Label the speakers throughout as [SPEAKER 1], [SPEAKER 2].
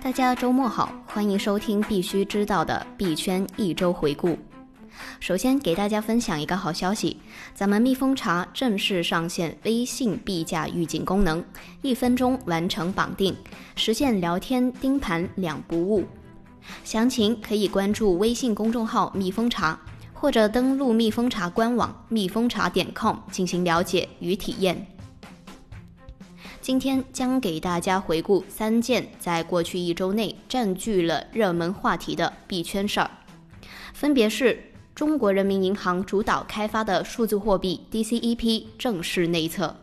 [SPEAKER 1] 大家周末好，欢迎收听必须知道的币圈一周回顾。首先给大家分享一个好消息，咱们蜜蜂茶正式上线微信币价预警功能，一分钟完成绑定，实现聊天盯盘两不误。详情可以关注微信公众号“蜜蜂茶”，或者登录蜜蜂茶官网蜜蜂茶点 com 进行了解与体验。今天将给大家回顾三件在过去一周内占据了热门话题的币圈事儿，分别是中国人民银行主导开发的数字货币 DCEP 正式内测，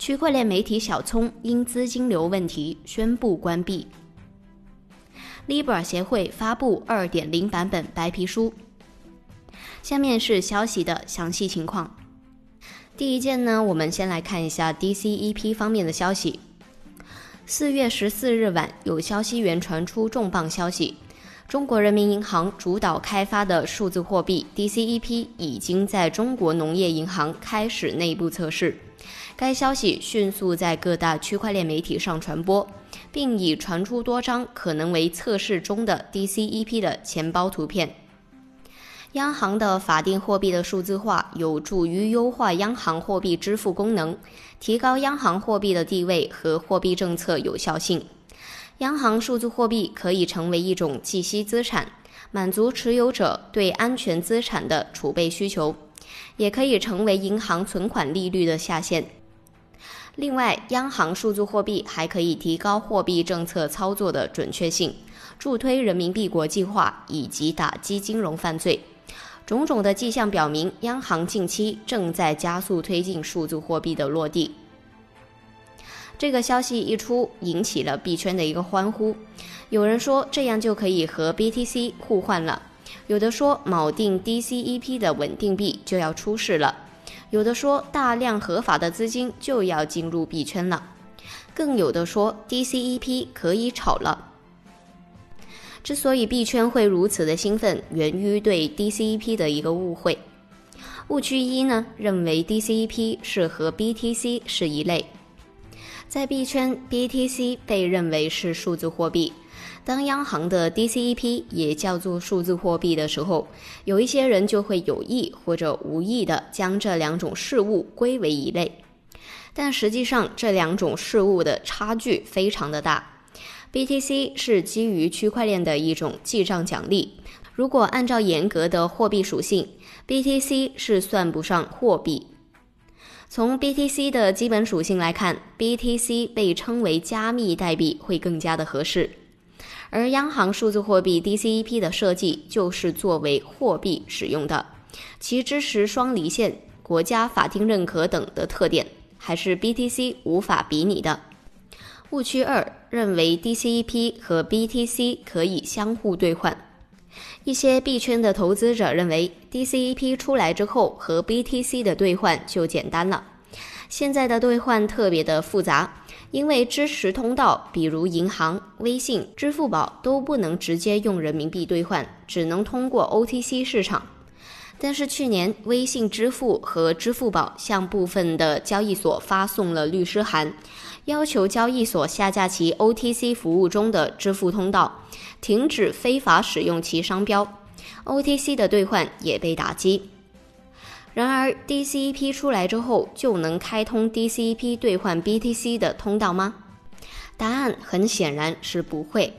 [SPEAKER 1] 区块链媒体小葱因资金流问题宣布关闭。Libra 协会发布2.0版本白皮书。下面是消息的详细情况。第一件呢，我们先来看一下 DCEP 方面的消息。四月十四日晚，有消息源传出重磅消息：中国人民银行主导开发的数字货币 DCEP 已经在中国农业银行开始内部测试。该消息迅速在各大区块链媒体上传播。并已传出多张可能为测试中的 DCEP 的钱包图片。央行的法定货币的数字化有助于优化央行货币支付功能，提高央行货币的地位和货币政策有效性。央行数字货币可以成为一种计息资产，满足持有者对安全资产的储备需求，也可以成为银行存款利率的下限。另外，央行数字货币还可以提高货币政策操作的准确性，助推人民币国际化以及打击金融犯罪。种种的迹象表明，央行近期正在加速推进数字货币的落地。这个消息一出，引起了币圈的一个欢呼。有人说这样就可以和 BTC 互换了，有的说锚定 DCEP 的稳定币就要出世了。有的说大量合法的资金就要进入币圈了，更有的说 DCEP 可以炒了。之所以币圈会如此的兴奋，源于对 DCEP 的一个误会。误区一呢，认为 DCEP 是和 BTC 是一类，在币圈 BTC 被认为是数字货币。当央行的 DCEP 也叫做数字货币的时候，有一些人就会有意或者无意的将这两种事物归为一类，但实际上这两种事物的差距非常的大。BTC 是基于区块链的一种记账奖励，如果按照严格的货币属性，BTC 是算不上货币。从 BTC 的基本属性来看，BTC 被称为加密代币会更加的合适。而央行数字货币 DCEP 的设计就是作为货币使用的，其支持双离线、国家法定认可等的特点，还是 BTC 无法比拟的。误区二认为 DCEP 和 BTC 可以相互兑换，一些币圈的投资者认为 DCEP 出来之后和 BTC 的兑换就简单了，现在的兑换特别的复杂。因为支持通道，比如银行、微信、支付宝都不能直接用人民币兑换，只能通过 OTC 市场。但是去年，微信支付和支付宝向部分的交易所发送了律师函，要求交易所下架其 OTC 服务中的支付通道，停止非法使用其商标，OTC 的兑换也被打击。然而，DCEP 出来之后就能开通 DCEP 兑换 BTC 的通道吗？答案很显然是不会。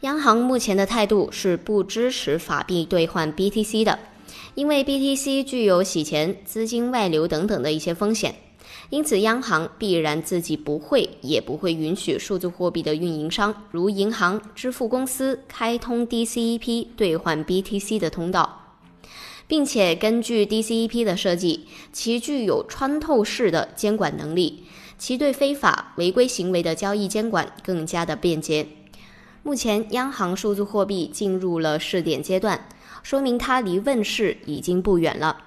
[SPEAKER 1] 央行目前的态度是不支持法币兑换 BTC 的，因为 BTC 具有洗钱、资金外流等等的一些风险，因此央行必然自己不会也不会允许数字货币的运营商，如银行、支付公司开通 DCEP 兑换 BTC 的通道。并且根据 DCEP 的设计，其具有穿透式的监管能力，其对非法违规行为的交易监管更加的便捷。目前，央行数字货币进入了试点阶段，说明它离问世已经不远了。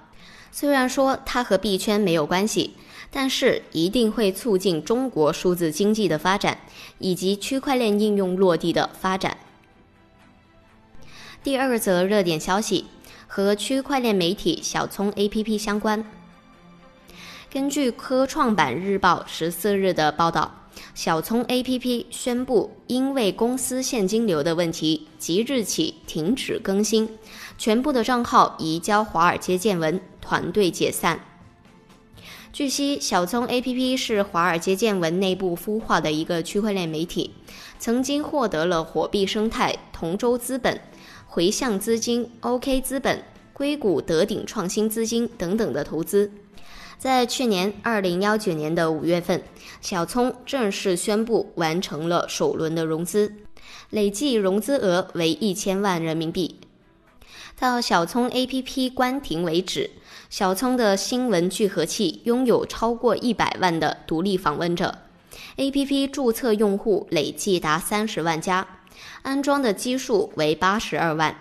[SPEAKER 1] 虽然说它和币圈没有关系，但是一定会促进中国数字经济的发展以及区块链应用落地的发展。第二则热点消息。和区块链媒体小葱 APP 相关。根据科创板日报十四日的报道，小聪 APP 宣布因为公司现金流的问题，即日起停止更新，全部的账号移交华尔街见闻，团队解散。据悉，小聪 APP 是华尔街见闻内部孵化的一个区块链媒体，曾经获得了火币生态、同洲资本、回向资金、OK 资本、硅谷德鼎创新资金等等的投资。在去年二零幺九年的五月份，小聪正式宣布完成了首轮的融资，累计融资额为一千万人民币。到小聪 APP 关停为止。小聪的新闻聚合器拥有超过一百万的独立访问者，APP 注册用户累计达三十万家，安装的基数为八十二万。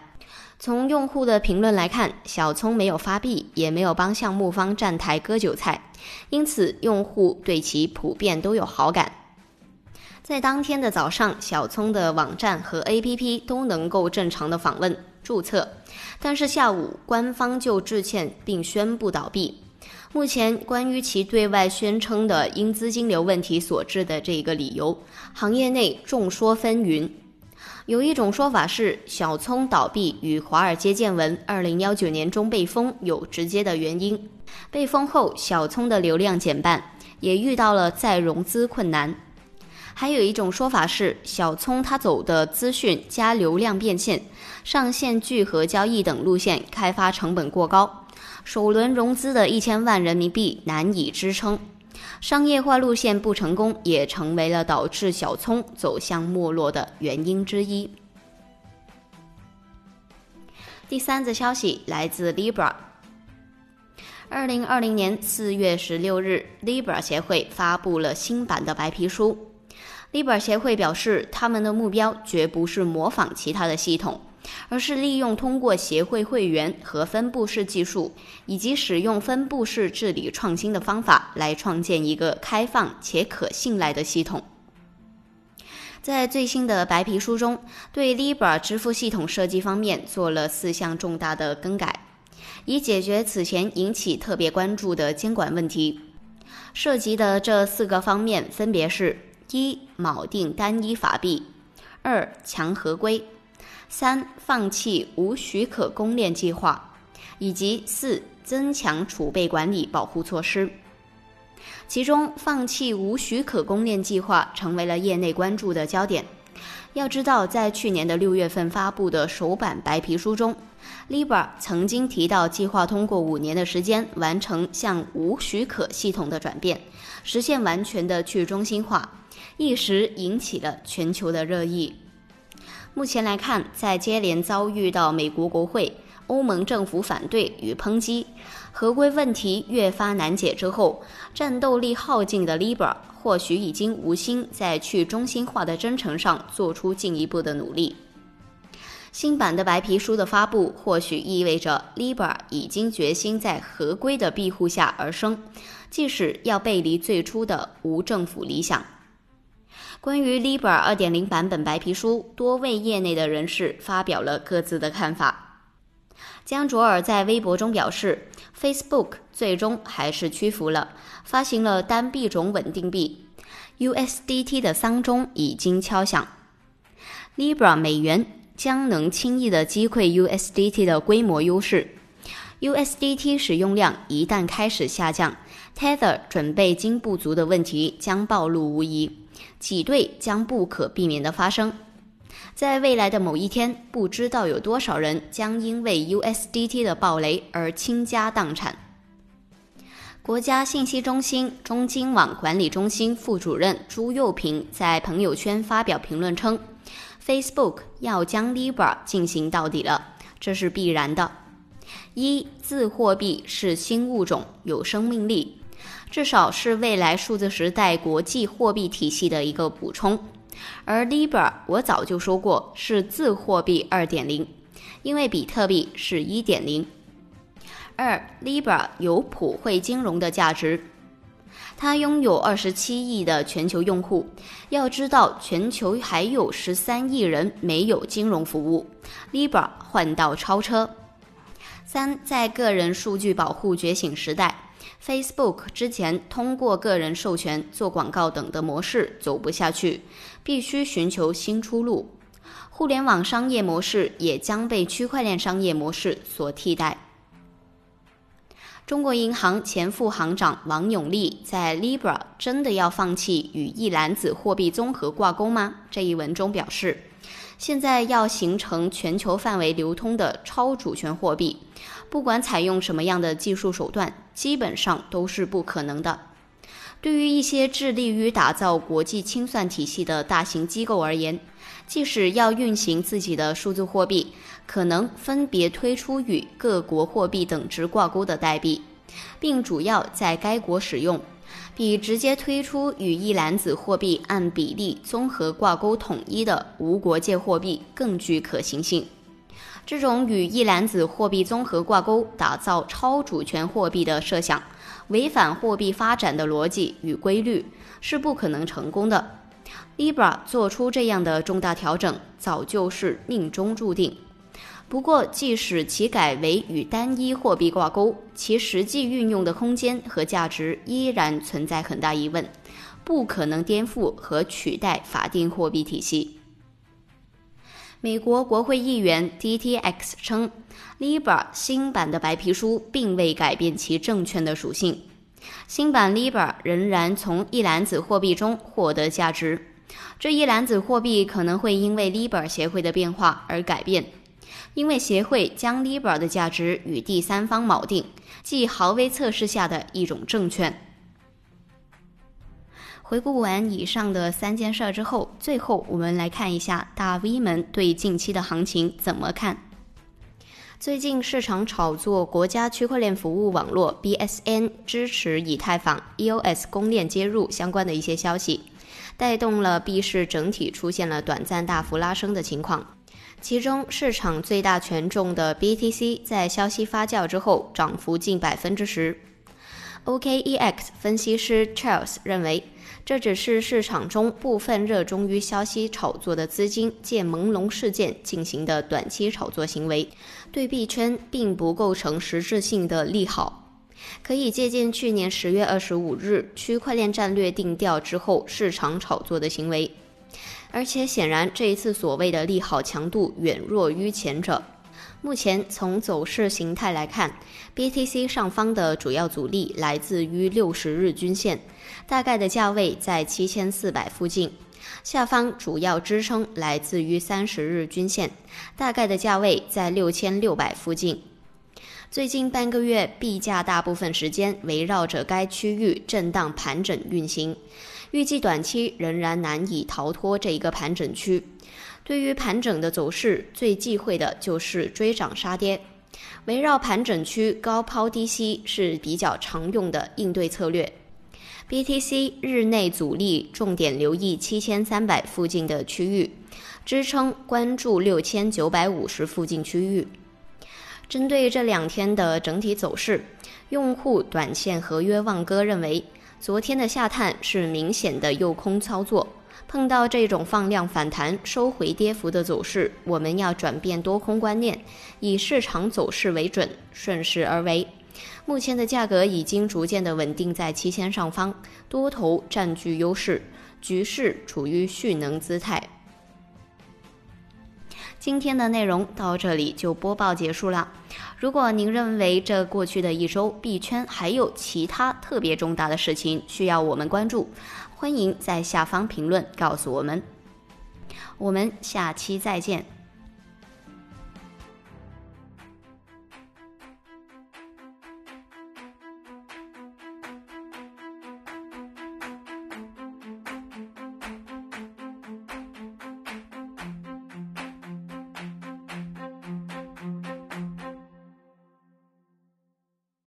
[SPEAKER 1] 从用户的评论来看，小聪没有发币，也没有帮项目方站台割韭菜，因此用户对其普遍都有好感。在当天的早上，小聪的网站和 APP 都能够正常的访问。注册，但是下午官方就致歉并宣布倒闭。目前关于其对外宣称的因资金流问题所致的这个理由，行业内众说纷纭。有一种说法是，小聪倒闭与华尔街见闻2019年中被封有直接的原因。被封后，小聪的流量减半，也遇到了再融资困难。还有一种说法是，小聪他走的资讯加流量变现、上线聚合交易等路线，开发成本过高，首轮融资的一千万人民币难以支撑，商业化路线不成功，也成为了导致小聪走向没落的原因之一。第三则消息来自 Libra，二零二零年四月十六日，Libra 协会发布了新版的白皮书。Libra 协会表示，他们的目标绝不是模仿其他的系统，而是利用通过协会会员和分布式技术，以及使用分布式治理创新的方法，来创建一个开放且可信赖的系统。在最新的白皮书中，对 Libra 支付系统设计方面做了四项重大的更改，以解决此前引起特别关注的监管问题。涉及的这四个方面分别是。一、锚定单一法币；二、强合规；三、放弃无许可公链计划；以及四、增强储备管理保护措施。其中，放弃无许可公链计划成为了业内关注的焦点。要知道，在去年的六月份发布的首版白皮书中，Libra 曾经提到计划通过五年的时间完成向无许可系统的转变，实现完全的去中心化。一时引起了全球的热议。目前来看，在接连遭遇到美国国会、欧盟政府反对与抨击，合规问题越发难解之后，战斗力耗尽的 Libra 或许已经无心在去中心化的征程上做出进一步的努力。新版的白皮书的发布，或许意味着 Libra 已经决心在合规的庇护下而生，即使要背离最初的无政府理想。关于 Libra 2.0版本白皮书，多位业内的人士发表了各自的看法。江卓尔在微博中表示，Facebook 最终还是屈服了，发行了单币种稳定币 USDT 的丧钟已经敲响。Libra 美元将能轻易的击溃 USDT 的规模优势。USDT 使用量一旦开始下降，Tether 准备金不足的问题将暴露无遗。挤兑将不可避免的发生，在未来的某一天，不知道有多少人将因为 USDT 的暴雷而倾家荡产。国家信息中心中金网管理中心副主任朱佑平在朋友圈发表评论称：“Facebook 要将 Libra 进行到底了，这是必然的。一字货币是新物种，有生命力。”至少是未来数字时代国际货币体系的一个补充，而 Libra 我早就说过是自货币2.0，因为比特币是1.0。二，Libra 有普惠金融的价值，它拥有27亿的全球用户。要知道，全球还有13亿人没有金融服务，Libra 换道超车。三，在个人数据保护觉醒时代。Facebook 之前通过个人授权做广告等的模式走不下去，必须寻求新出路。互联网商业模式也将被区块链商业模式所替代。中国银行前副行长王永利在 Libra 真的要放弃与一篮子货币综合挂钩吗？这一文中表示，现在要形成全球范围流通的超主权货币，不管采用什么样的技术手段，基本上都是不可能的。对于一些致力于打造国际清算体系的大型机构而言，即使要运行自己的数字货币，可能分别推出与各国货币等值挂钩的代币，并主要在该国使用，比直接推出与一篮子货币按比例综合挂钩统一的无国界货币更具可行性。这种与一篮子货币综合挂钩、打造超主权货币的设想，违反货币发展的逻辑与规律，是不可能成功的。Libra 做出这样的重大调整，早就是命中注定。不过，即使其改为与单一货币挂钩，其实际运用的空间和价值依然存在很大疑问，不可能颠覆和取代法定货币体系。美国国会议员 DTX 称，Libra 新版的白皮书并未改变其证券的属性。新版 Libra 仍然从一篮子货币中获得价值，这一篮子货币可能会因为 Libra 协会的变化而改变，因为协会将 Libra 的价值与第三方锚定，即豪威测试下的一种证券。回顾完以上的三件事之后，最后我们来看一下大 V 们对近期的行情怎么看。最近市场炒作国家区块链服务网络 BSN 支持以太坊 EOS 公链接入相关的一些消息，带动了币市整体出现了短暂大幅拉升的情况。其中市场最大权重的 BTC 在消息发酵之后涨幅近百分之十。OKEX 分析师 Charles 认为。这只是市场中部分热衷于消息炒作的资金借朦胧事件进行的短期炒作行为，对币圈并不构成实质性的利好。可以借鉴去年十月二十五日区块链战略定调之后市场炒作的行为，而且显然这一次所谓的利好强度远弱于前者。目前从走势形态来看，BTC 上方的主要阻力来自于六十日均线，大概的价位在七千四百附近；下方主要支撑来自于三十日均线，大概的价位在六千六百附近。最近半个月币价大部分时间围绕着该区域震荡盘整运行，预计短期仍然难以逃脱这一个盘整区。对于盘整的走势，最忌讳的就是追涨杀跌。围绕盘整区高抛低吸是比较常用的应对策略。BTC 日内阻力重点留意七千三百附近的区域，支撑关注六千九百五十附近区域。针对这两天的整体走势，用户短线合约望哥认为，昨天的下探是明显的诱空操作。碰到这种放量反弹、收回跌幅的走势，我们要转变多空观念，以市场走势为准，顺势而为。目前的价格已经逐渐的稳定在七千上方，多头占据优势，局势处于蓄能姿态。今天的内容到这里就播报结束了。如果您认为这过去的一周币圈还有其他特别重大的事情需要我们关注，欢迎在下方评论告诉我们，我们下期再见。